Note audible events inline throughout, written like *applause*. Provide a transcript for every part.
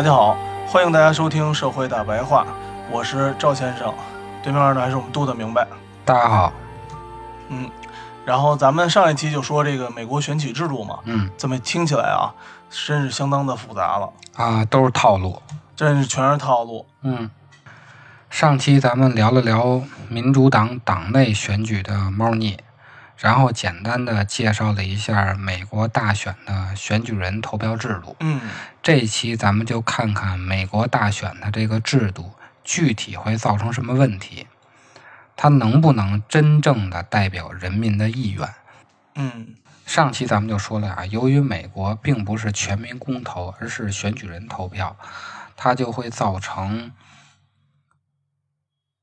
大家好，欢迎大家收听《社会大白话》，我是赵先生，对面呢还是我们杜的明白。大家好，嗯，然后咱们上一期就说这个美国选举制度嘛，嗯这么听起来啊，真是相当的复杂了，啊，都是套路，真是全是套路。嗯。上期咱们聊了聊民主党党内选举的猫腻，然后简单的介绍了一下美国大选的选举人投票制度。嗯这一期咱们就看看美国大选的这个制度具体会造成什么问题，它能不能真正的代表人民的意愿？嗯上期咱们就说了啊，由于美国并不是全民公投，而是选举人投票，它就会造成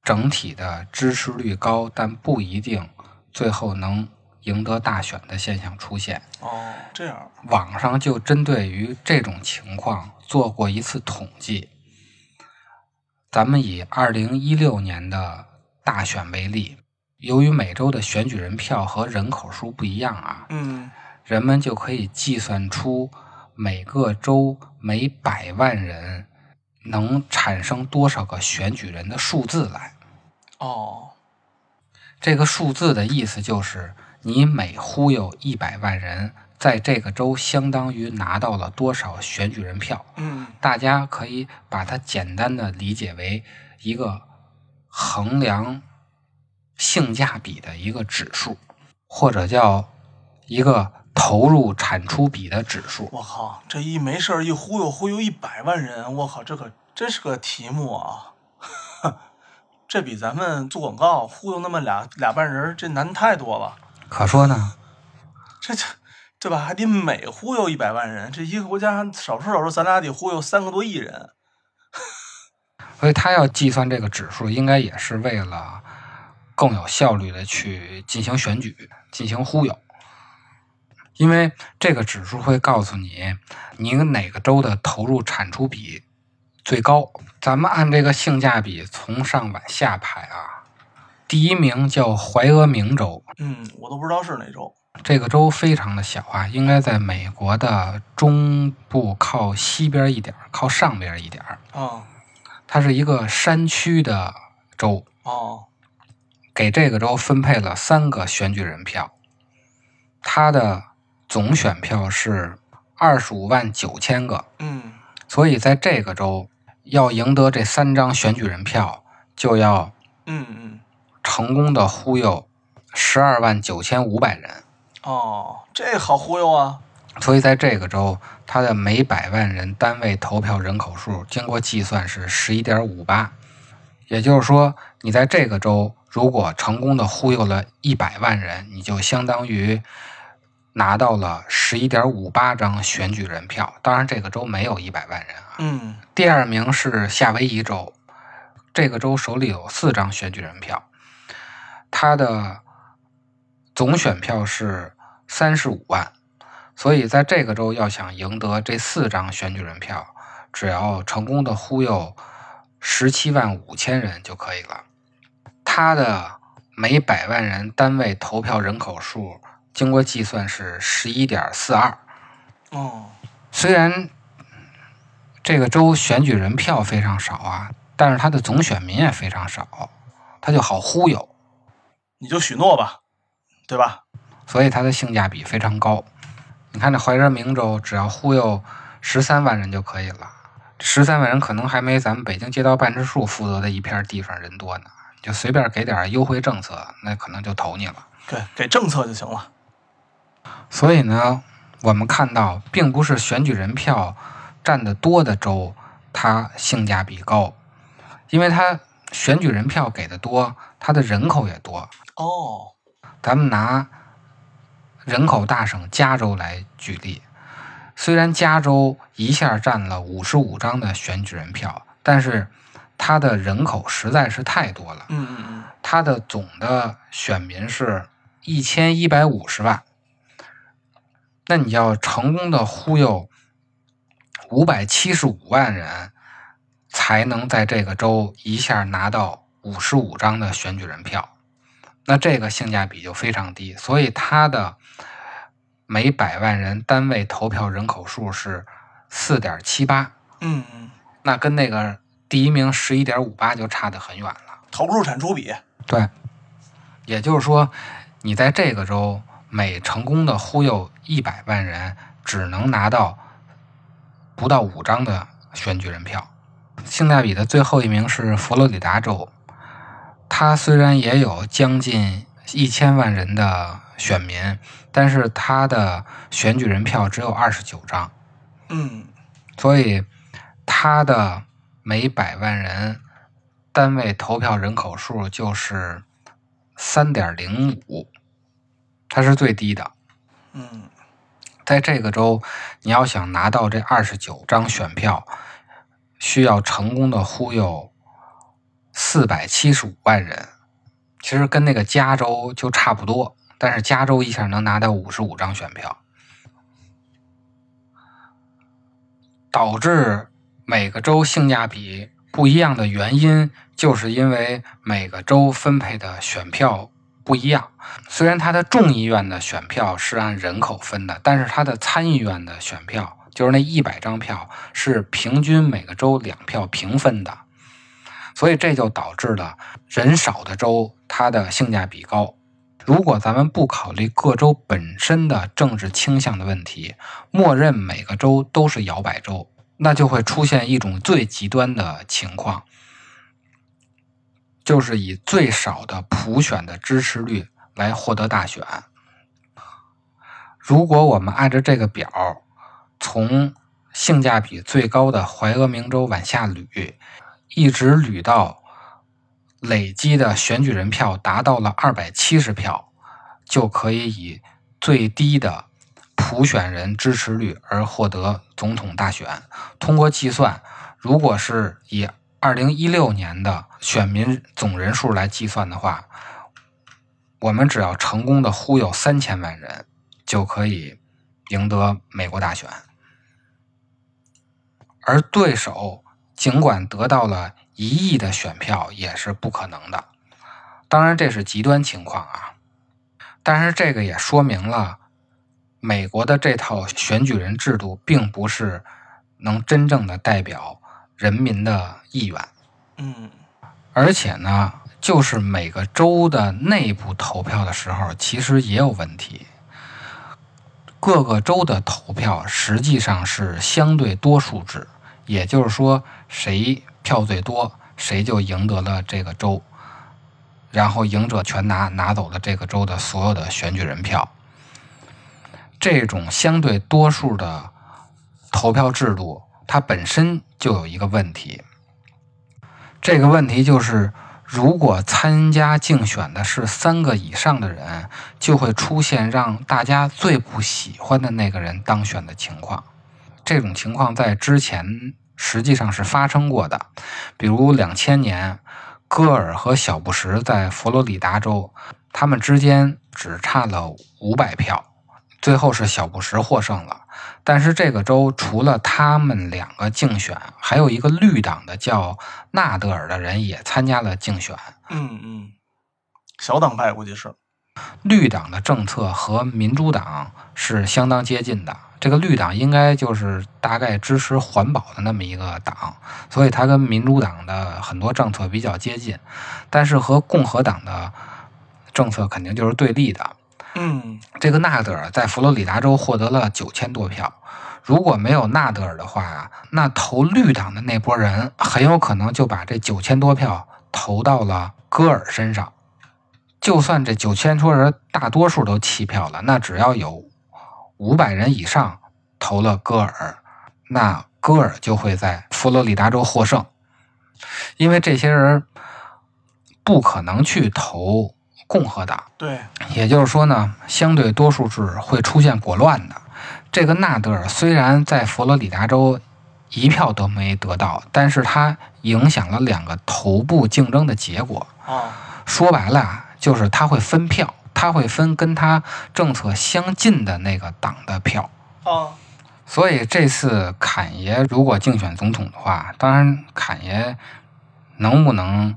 整体的支持率高，但不一定最后能赢得大选的现象出现。哦，这样，网上就针对于这种情况做过一次统计。咱们以二零一六年的大选为例，由于每周的选举人票和人口数不一样啊，嗯人们就可以计算出每个州每百万人能产生多少个选举人的数字来。哦这个数字的意思就是，你每忽悠一百万人，在这个州相当于拿到了多少选举人票。嗯大家可以把它简单的理解为一个衡量性价比的一个指数，或者叫一个投入产出比的指数。我靠，这一没事儿一忽悠忽悠一百万人，我靠，这可真是个题目啊！这比咱们做广告忽悠那么俩俩半人这难太多了。可说呢，这这对吧？还得每忽悠一百万人，这一个国家少说少说，咱俩得忽悠三个多亿人。*laughs* 所以他要计算这个指数，应该也是为了更有效率的去进行选举，进行忽悠。因为这个指数会告诉你，你哪个州的投入产出比最高。咱们按这个性价比从上往下排啊，第一名叫怀俄明州，嗯，我都不知道是哪州。这个州非常的小啊，应该在美国的中部靠西边一点儿，靠上边一点儿。啊。它是一个山区的州，哦。给这个州分配了三个选举人票，它的总选票是二十五万九千个，嗯。所以在这个州要赢得这三张选举人票，就要嗯嗯成功的忽悠十二万九千五百人。哦，这好忽悠啊！所以在这个州，它的每百万人单位投票人口数经过计算是十一点五八，也就是说，你在这个州如果成功的忽悠了一百万人，你就相当于拿到了十一点五八张选举人票。当然，这个州没有一百万人啊。嗯第二名是夏威夷州，这个州手里有四张选举人票，他的总选票是三十五万，所以在这个州要想赢得这四张选举人票，只要成功的忽悠十七万五千人就可以了。他的每百万人单位投票人口数经过计算是十一点四二。哦，虽然这个州选举人票非常少啊，但是它的总选民也非常少，它他就好忽悠，你就许诺吧，对吧？所以它的性价比非常高。你看这怀仁明州，只要忽悠十三万人就可以了，十三万人可能还没咱们北京街道办事处负责的一片地方人多呢。就随便给点优惠政策，那可能就投你了。对，给政策就行了。所以呢，我们看到，并不是选举人票占得多的州，它性价比高，因为它选举人票给的多，它的人口也多。哦，咱们拿人口大省加州来举例，虽然加州一下占了五十五张的选举人票，但是它的人口实在是太多了。嗯嗯嗯，它的总的选民是一千一百五十万，那你要成功的忽悠五百七十五万人，才能在这个州一下拿到五十五张的选举人票，那这个性价比就非常低，所以它的每百万人单位投票人口数是四点七八，嗯嗯，那跟那个第一名十一点五八就差得很远了。投入产出比，对，也就是说，你在这个州每成功的忽悠一百万人，只能拿到不到五张的选举人票。性价比的最后一名是佛罗里达州，它虽然也有将近一千万人的选民，但是它的选举人票只有二十九张，嗯所以它的每百万人单位投票人口数就是三点零五，它是最低的。嗯，在这个州，你要想拿到这二十九张选票，需要成功的忽悠四百七十五万人，其实跟那个加州就差不多，但是加州一下能拿到五十五张选票，导致每个州性价比不一样的原因，就是因为每个州分配的选票不一样。虽然它的众议院的选票是按人口分的，但是它的参议院的选票，就是那一百张票，是平均每个州两票平分的。所以这就导致了人少的州它的性价比高。如果咱们不考虑各州本身的政治倾向的问题，默认每个州都是摇摆州，那就会出现一种最极端的情况，就是以最少的普选的支持率来获得大选。如果我们按照这个表，从性价比最高的怀俄明州往下捋，一直捋到累积的选举人票达到了二百七十票，就可以以最低的普选人支持率而获得总统大选。通过计算，如果是以二零一六年的选民总人数来计算的话，我们只要成功的忽悠三千万人，就可以赢得美国大选。而对手尽管得到了一亿的选票，也是不可能的。当然，这是极端情况啊。但是这个也说明了，美国的这套选举人制度并不是能真正的代表人民的意愿。嗯而且呢，就是每个州的内部投票的时候，其实也有问题。各个州的投票实际上是相对多数制，也就是说，谁票最多，谁就赢得了这个州，然后赢者全拿，拿走了这个州的所有的选举人票。这种相对多数的投票制度，它本身就有一个问题。这个问题就是，如果参加竞选的是三个以上的人，就会出现让大家最不喜欢的那个人当选的情况。这种情况在之前实际上是发生过的，比如两千年，戈尔和小布什在佛罗里达州，他们之间只差了五百票，最后是小布什获胜了。但是这个州除了他们两个竞选，还有一个绿党的叫纳德尔的人也参加了竞选。嗯嗯，小党派估计是。绿党的政策和民主党是相当接近的，这个绿党应该就是大概支持环保的那么一个党，所以它跟民主党的很多政策比较接近，但是和共和党的政策肯定就是对立的。嗯。这个纳德尔在佛罗里达州获得了九千多票，如果没有纳德尔的话呀，那投绿党的那波人很有可能就把这九千多票投到了戈尔身上。就算这九千多人大多数都弃票了，那只要有五百人以上投了戈尔，那戈尔就会在佛罗里达州获胜，因为这些人不可能去投共和党。对，也就是说呢，相对多数制会出现国乱的。这个纳德尔虽然在佛罗里达州一票都没得到，但是他影响了两个头部竞争的结果。啊，说白了啊，就是他会分票，他会分跟他政策相近的那个党的票。啊，所以这次侃爷如果竞选总统的话，当然侃爷能不能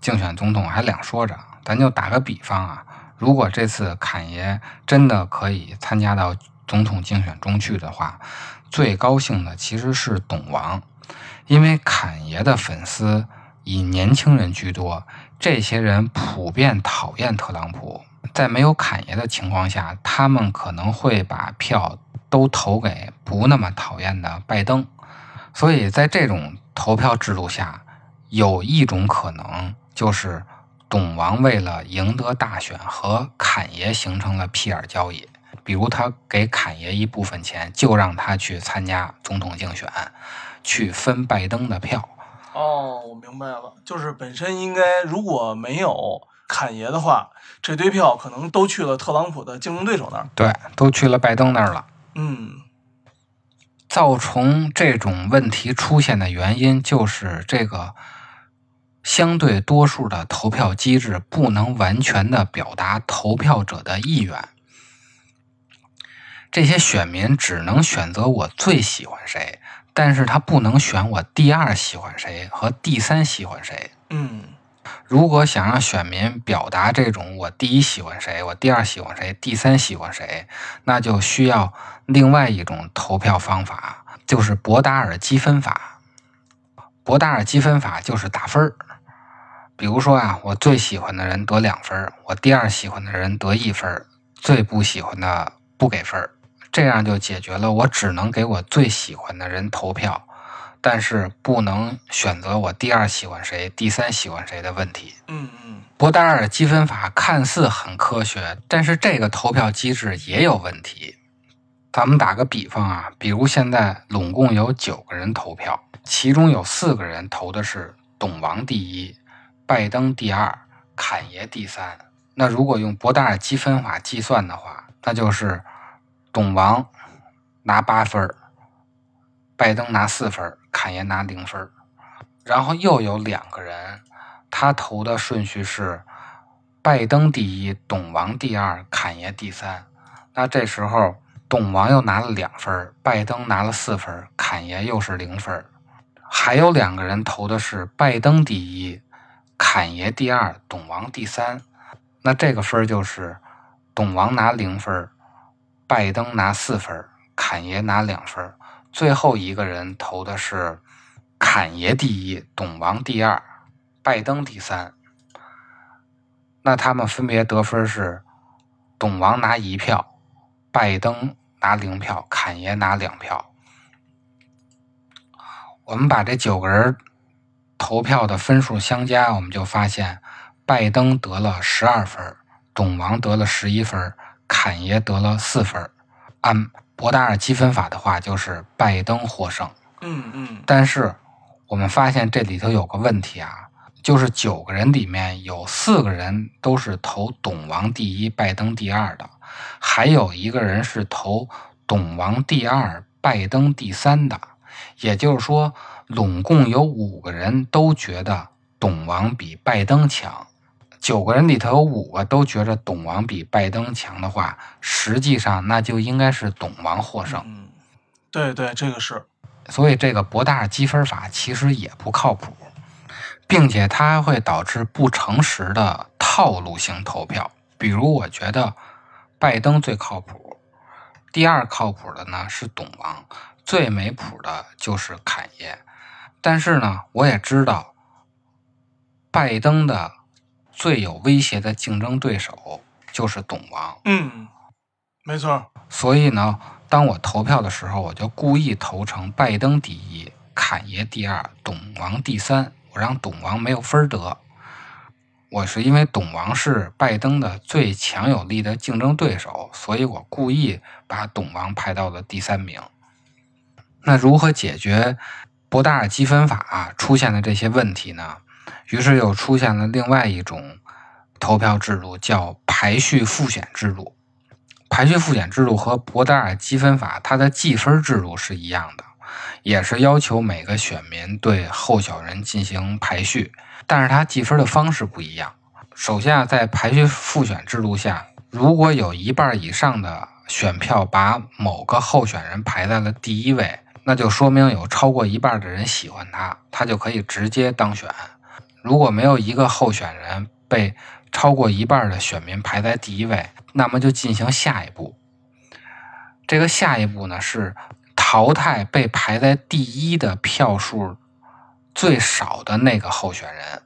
竞选总统还两说着。咱就打个比方啊，如果这次侃爷真的可以参加到总统竞选中去的话，最高兴的其实是董王，因为侃爷的粉丝以年轻人居多，这些人普遍讨厌特朗普。在没有侃爷的情况下，他们可能会把票都投给不那么讨厌的拜登，所以在这种投票制度下，有一种可能就是董王为了赢得大选和侃爷形成了屁眼交易，比如他给侃爷一部分钱，就让他去参加总统竞选，去分拜登的票。哦，我明白了，就是本身应该如果没有侃爷的话，这堆票可能都去了特朗普的竞争对手那儿。对，都去了拜登那儿了。嗯造成这种问题出现的原因，就是这个相对多数的投票机制不能完全的表达投票者的意愿。这些选民只能选择我最喜欢谁，但是他不能选我第二喜欢谁和第三喜欢谁。嗯如果想让选民表达这种我第一喜欢谁，我第二喜欢谁，第三喜欢谁，那就需要另外一种投票方法，就是博达尔积分法。博达尔积分法就是打分儿。比如说啊，我最喜欢的人得两分儿，我第二喜欢的人得一分儿，最不喜欢的不给分儿，这样就解决了我只能给我最喜欢的人投票。但是不能选择我第二喜欢谁、第三喜欢谁的问题。嗯嗯博达尔积分法看似很科学，但是这个投票机制也有问题。咱们打个比方啊，比如现在拢共有九个人投票，其中有四个人投的是董王第一，拜登第二，侃爷第三。那如果用博达尔积分法计算的话，那就是董王拿八分，拜登拿四分坎，爷拿零分。然后又有两个人，他投的顺序是拜登第一，董王第二，侃爷第三。那这时候董王又拿了两分，拜登拿了四分坎，爷又是零分。还有两个人投的是拜登第一，侃爷第二，董王第三。那这个分就是董王拿零分，拜登拿四分，侃爷拿两分。最后一个人投的是侃爷第一，董王第二，拜登第三。那他们分别得分是：董王拿一票，拜登拿零票，侃爷拿两票。我们把这九个人投票的分数相加，我们就发现，拜登得了十二分，董王得了十一分，侃爷得了四分。按博达尔积分法的话，就是拜登获胜。嗯嗯但是我们发现这里头有个问题啊，就是九个人里面有四个人都是投董王第一、拜登第二的，还有一个人是投董王第二、拜登第三的。也就是说，拢共有五个人都觉得董王比拜登强。九个人里头有五个都觉着董王比拜登强的话，实际上那就应该是董王获胜。嗯，对对，这个是。所以这个博大积分法其实也不靠谱，并且它还会导致不诚实的套路性投票。比如，我觉得拜登最靠谱，第二靠谱的呢是董王，最没谱的就是侃爷。但是呢，我也知道拜登的最有威胁的竞争对手就是董王。嗯，没错。所以呢，当我投票的时候，我就故意投成拜登第一，侃爷第二，董王第三。我让董王没有分得。我是因为董王是拜登的最强有力的竞争对手，所以我故意把董王排到了第三名。那如何解决？博达尔积分法出现的这些问题呢？于是又出现了另外一种投票制度，叫排序复选制度。排序复选制度和博达尔积分法它的计分制度是一样的，也是要求每个选民对候选人进行排序，但是它计分的方式不一样。首先啊，在排序复选制度下，如果有一半以上的选票把某个候选人排在了第一位。那就说明有超过一半的人喜欢他，他就可以直接当选。如果没有一个候选人被超过一半的选民排在第一位，那么就进行下一步。这个下一步呢是淘汰被排在第一的票数最少的那个候选人，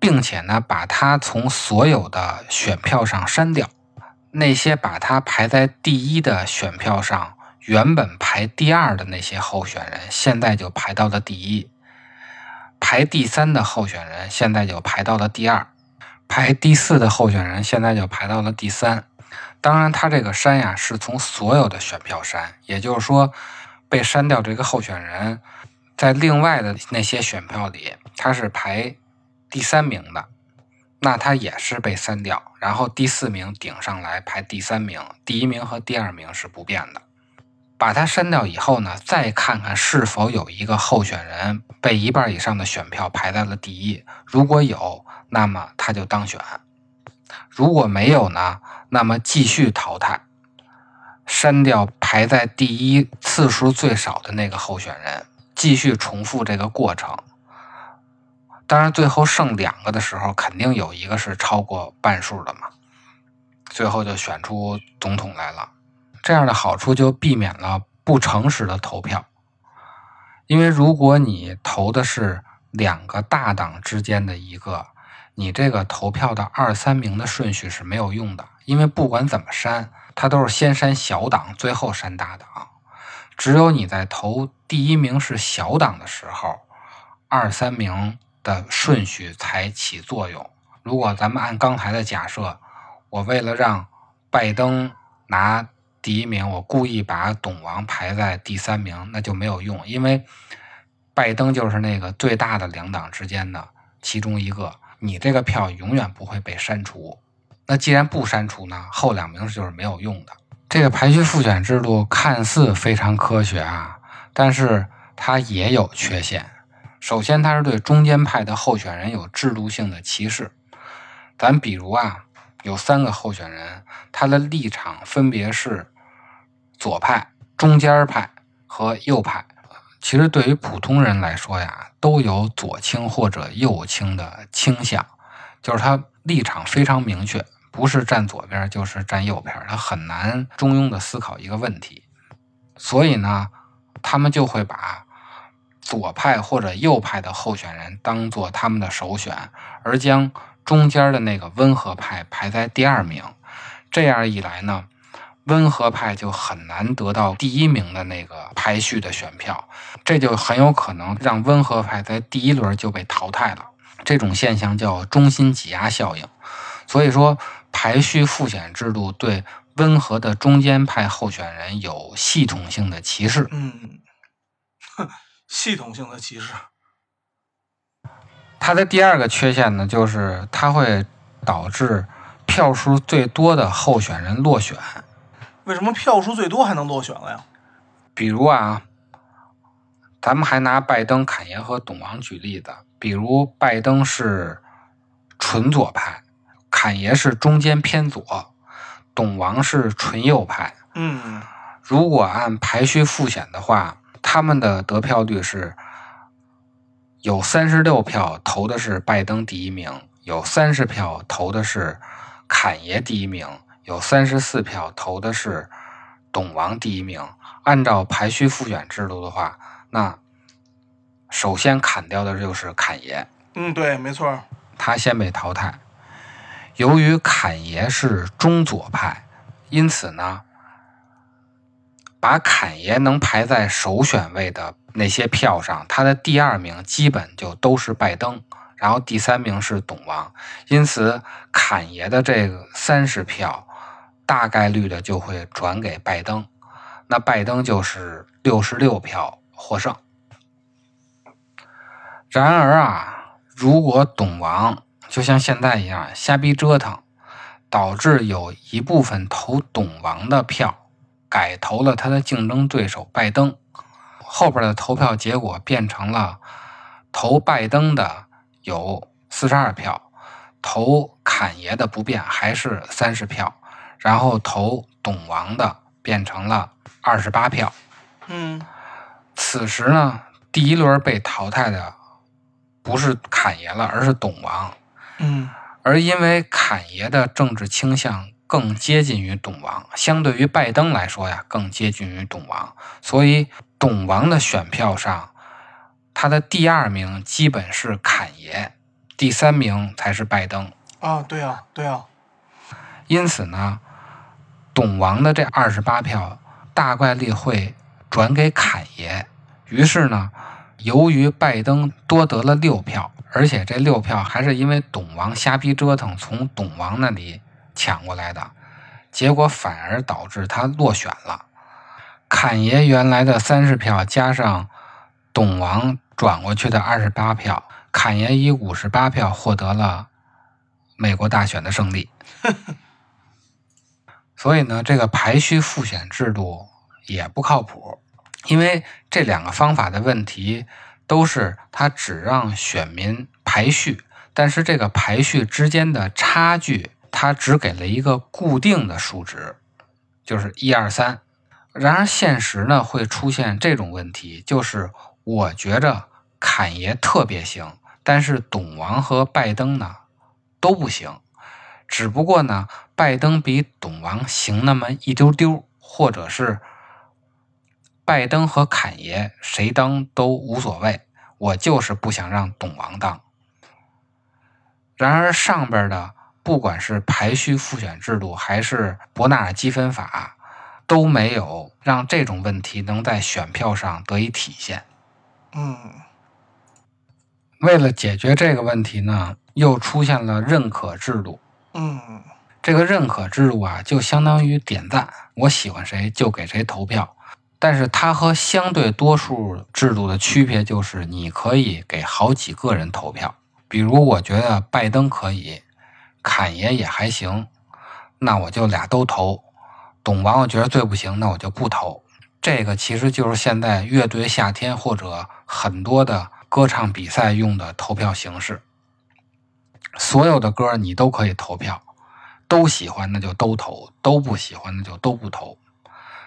并且呢把他从所有的选票上删掉。那些把他排在第一的选票上。原本排第二的那些候选人，现在就排到了第一；排第三的候选人，现在就排到了第二；排第四的候选人，现在就排到了第三。当然，他这个删呀，是从所有的选票删，也就是说，被删掉这个候选人，在另外的那些选票里，他是排第三名的，那他也是被删掉，然后第四名顶上来排第三名，第一名和第二名是不变的。把它删掉以后呢，再看看是否有一个候选人被一半以上的选票排在了第一。如果有，那么他就当选；如果没有呢，那么继续淘汰，删掉排在第一次数最少的那个候选人，继续重复这个过程。当然，最后剩两个的时候，肯定有一个是超过半数的嘛，最后就选出总统来了。这样的好处就避免了不诚实的投票，因为如果你投的是两个大党之间的一个，你这个投票的二三名的顺序是没有用的，因为不管怎么删，它都是先删小党，最后删大党。只有你在投第一名是小党的时候，二三名的顺序才起作用。如果咱们按刚才的假设，我为了让拜登拿。第一名，我故意把董王排在第三名，那就没有用，因为拜登就是那个最大的两党之间的其中一个，你这个票永远不会被删除。那既然不删除呢，后两名就是没有用的。这个排序复选制度看似非常科学啊，但是它也有缺陷。首先，它是对中间派的候选人有制度性的歧视。咱比如啊，有三个候选人，他的立场分别是。左派、中间派和右派，其实对于普通人来说呀，都有左倾或者右倾的倾向，就是他立场非常明确，不是站左边就是站右边，他很难中庸的思考一个问题。所以呢，他们就会把左派或者右派的候选人当做他们的首选，而将中间的那个温和派排在第二名。这样一来呢？温和派就很难得到第一名的那个排序的选票，这就很有可能让温和派在第一轮就被淘汰了。这种现象叫中心挤压效应。所以说，排序复选制度对温和的中间派候选人有系统性的歧视。嗯，系统性的歧视。它的第二个缺陷呢，就是它会导致票数最多的候选人落选。为什么票数最多还能落选了呀？比如啊，咱们还拿拜登、侃爷和董王举例子。比如拜登是纯左派，侃爷是中间偏左，董王是纯右派。嗯，如果按排序复选的话，他们的得票率是有三十六票投的是拜登第一名，有三十票投的是侃爷第一名。有三十四票投的是董王第一名。按照排序复选制度的话，那首先砍掉的就是侃爷。嗯，对，没错，他先被淘汰。由于侃爷是中左派，因此呢，把侃爷能排在首选位的那些票上，他的第二名基本就都是拜登，然后第三名是董王，因此侃爷的这个三十票大概率的就会转给拜登。那拜登就是六十六票获胜。然而啊，如果董王就像现在一样瞎逼折腾，导致有一部分投董王的票改投了他的竞争对手拜登，后边的投票结果变成了投拜登的有四十二票，投侃爷的不变还是三十票，然后投董王的变成了。二十八票，嗯，此时呢，第一轮被淘汰的不是侃爷了，而是董王，嗯，而因为侃爷的政治倾向更接近于董王，相对于拜登来说呀，更接近于董王，所以董王的选票上，他的第二名基本是侃爷，第三名才是拜登啊，对啊，对啊，因此呢，董王的这二十八票。大概率会转给侃爷，于是呢，由于拜登多得了六票，而且这六票还是因为董王瞎逼折腾从董王那里抢过来的，结果反而导致他落选了。侃爷原来的三十票加上董王转过去的二十八票，侃爷以五十八票获得了美国大选的胜利。*laughs* 所以呢，这个排序复选制度也不靠谱，因为这两个方法的问题都是它只让选民排序，但是这个排序之间的差距，它只给了一个固定的数值，就是一二三。然而现实呢会出现这种问题，就是我觉着侃爷特别行，但是董王和拜登呢都不行。只不过呢，拜登比董王行那么一丢丢，或者是拜登和侃爷谁当都无所谓，我就是不想让董王当。然而上边的不管是排序复选制度还是伯纳尔积分法，都没有让这种问题能在选票上得以体现。嗯，为了解决这个问题呢，又出现了认可制度。嗯，这个认可制度啊，就相当于点赞，我喜欢谁就给谁投票。但是它和相对多数制度的区别就是，你可以给好几个人投票。比如，我觉得拜登可以，侃爷也还行，那我就俩都投。董王我觉得最不行，那我就不投。这个其实就是现在乐队夏天或者很多的歌唱比赛用的投票形式。所有的歌你都可以投票，都喜欢那就都投，都不喜欢那就都不投。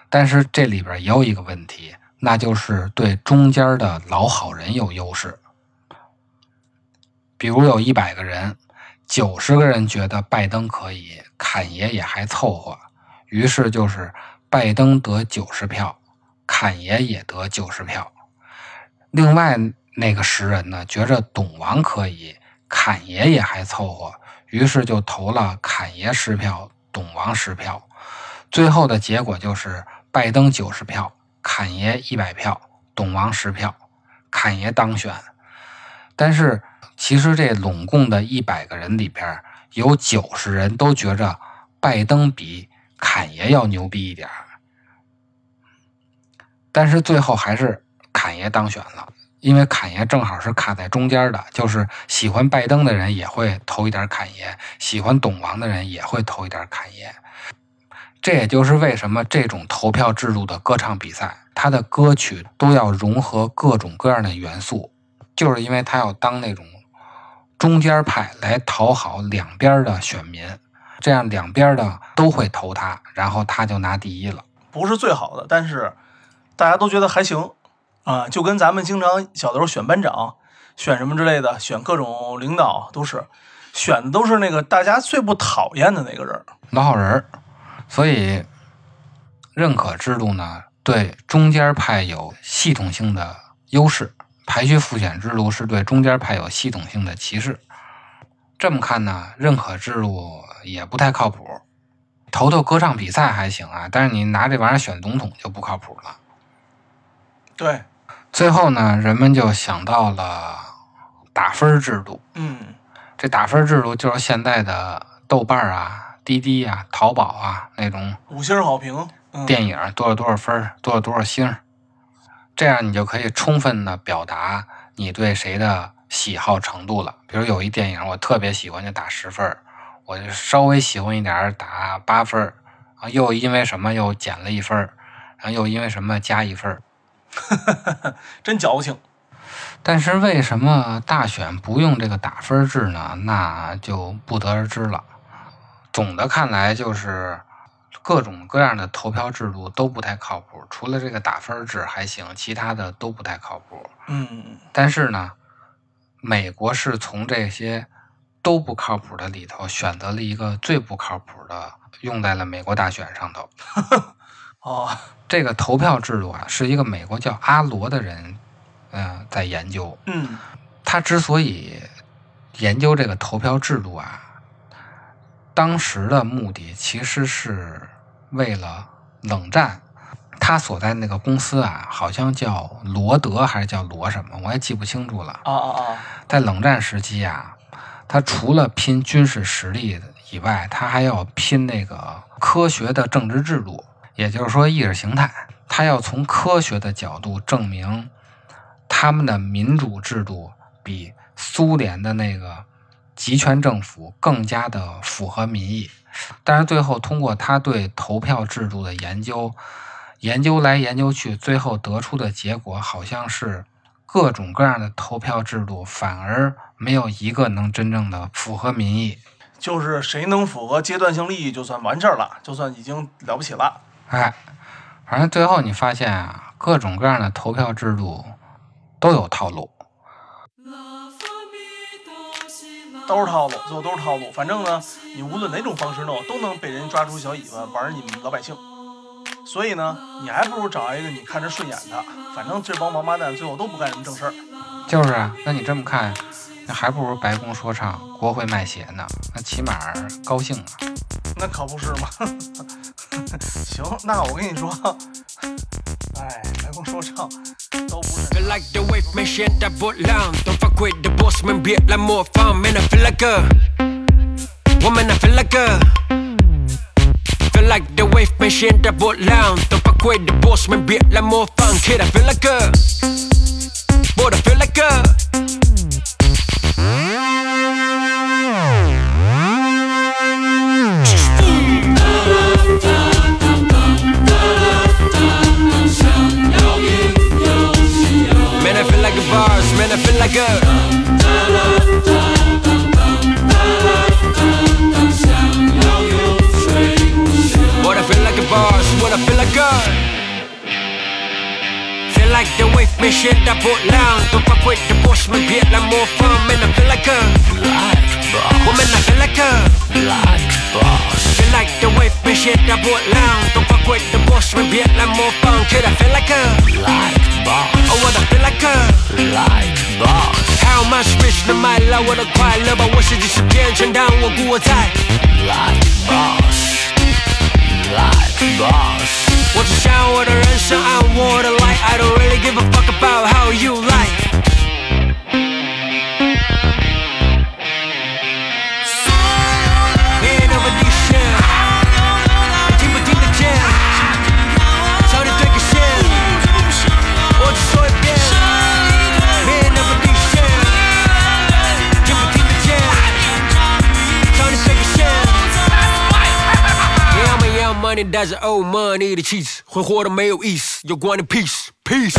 但是这里边也有一个问题，那就是对中间的老好人有优势。比如有一百个人，九十个人觉得拜登可以，侃爷也还凑合，于是就是拜登得九十票，侃爷也得九十票。另外那个十人呢，觉着董王可以。侃爷也还凑合，于是就投了侃爷十票，董王十票。最后的结果就是拜登九十票，侃爷一百票，董王十票，侃爷当选。但是其实这拢共的一百个人里边，有九十人都觉着拜登比侃爷要牛逼一点儿但是最后还是侃爷当选了。因为侃爷正好是卡在中间的，就是喜欢拜登的人也会投一点侃爷，喜欢董王的人也会投一点侃爷。这也就是为什么这种投票制度的歌唱比赛，它的歌曲都要融合各种各样的元素，就是因为他要当那种中间派来讨好两边的选民，这样两边的都会投他，然后他就拿第一了。不是最好的，但是大家都觉得还行。啊，就跟咱们经常小的时候选班长、选什么之类的，选各种领导，都是选的都是那个大家最不讨厌的那个人，老好人。所以认可制度呢，对中间派有系统性的优势；排序复选制度是对中间派有系统性的歧视。这么看呢，认可制度也不太靠谱。投投歌唱比赛还行啊，但是你拿这玩意儿选总统就不靠谱了。对，最后呢，人们就想到了打分制度。嗯，这打分制度就是现在的豆瓣啊、滴滴啊、淘宝啊那种五星好评，嗯、电影多少多少分，多少多少星，这样你就可以充分的表达你对谁的喜好程度了。比如有一电影我特别喜欢，就打十分我就稍微喜欢一点打八分啊，又因为什么又减了一分然后又因为什么加一分 *laughs* 真矫情。但是为什么大选不用这个打分制呢？那就不得而知了。总的看来，就是各种各样的投票制度都不太靠谱，除了这个打分制还行，其他的都不太靠谱。嗯，但是呢，美国是从这些都不靠谱的里头选择了一个最不靠谱的，用在了美国大选上头。*laughs* 哦，这个投票制度啊，是一个美国叫阿罗的人。嗯，在研究。嗯，他之所以研究这个投票制度啊，当时的目的其实是为了冷战。他所在那个公司啊，好像叫罗德还是叫罗什么，我也记不清楚了。哦哦哦！在冷战时期啊，他除了拼军事实力以外，他还要拼那个科学的政治制度，也就是说意识形态。他要从科学的角度证明。他们的民主制度比苏联的那个集权政府更加的符合民意，但是最后通过他对投票制度的研究，研究来研究去，最后得出的结果好像是各种各样的投票制度反而没有一个能真正的符合民意。就是谁能符合阶段性利益，就算完事儿了，就算已经了不起了。哎，反正最后你发现啊，各种各样的投票制度。都有套路，都是套路，最后都是套路。反正呢，你无论哪种方式弄，都能被人抓住小尾巴玩你们老百姓。所以呢，你还不如找一个你看着顺眼的。反正这帮王八蛋最后都不干什么正事儿。就是啊，那你这么看，那还不如白宫说唱，国会卖鞋呢。那起码高兴啊。那可不是吗？行，那我跟你说，哎，白宫说唱。Feel like the wave man shit that long. Don't fuck with the boss man, be like more fun. Man, I feel like a woman, I feel like a. Feel like the wave man shit that long. Don't fuck with the boss man, be like more fun. Kid, I feel like a. Boy, I feel like a. I feel like a What I feel like a boss, what I feel like a Feel like the wave man shit I put down. Don't fuck with the boss man like more 能买来我的快乐？把我设计师变成当我故我在。Life boss，Life boss。我只想我的人生按我的来。I don't really give a fuck about how you like。带着 old money 的气质，挥霍的没有意思，有关的 peace peace。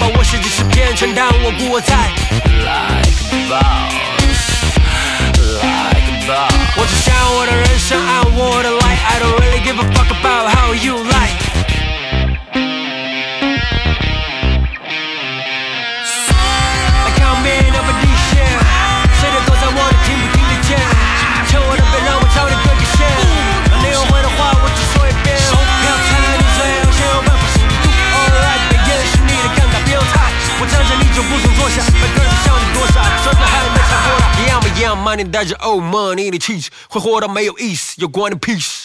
把我写界是变成，但我不我在。Like boss，like boss。我只想我的人生，i don't really give a fuck about how you like。money 带着 oh money 的气质会活得没有意思有关的屁事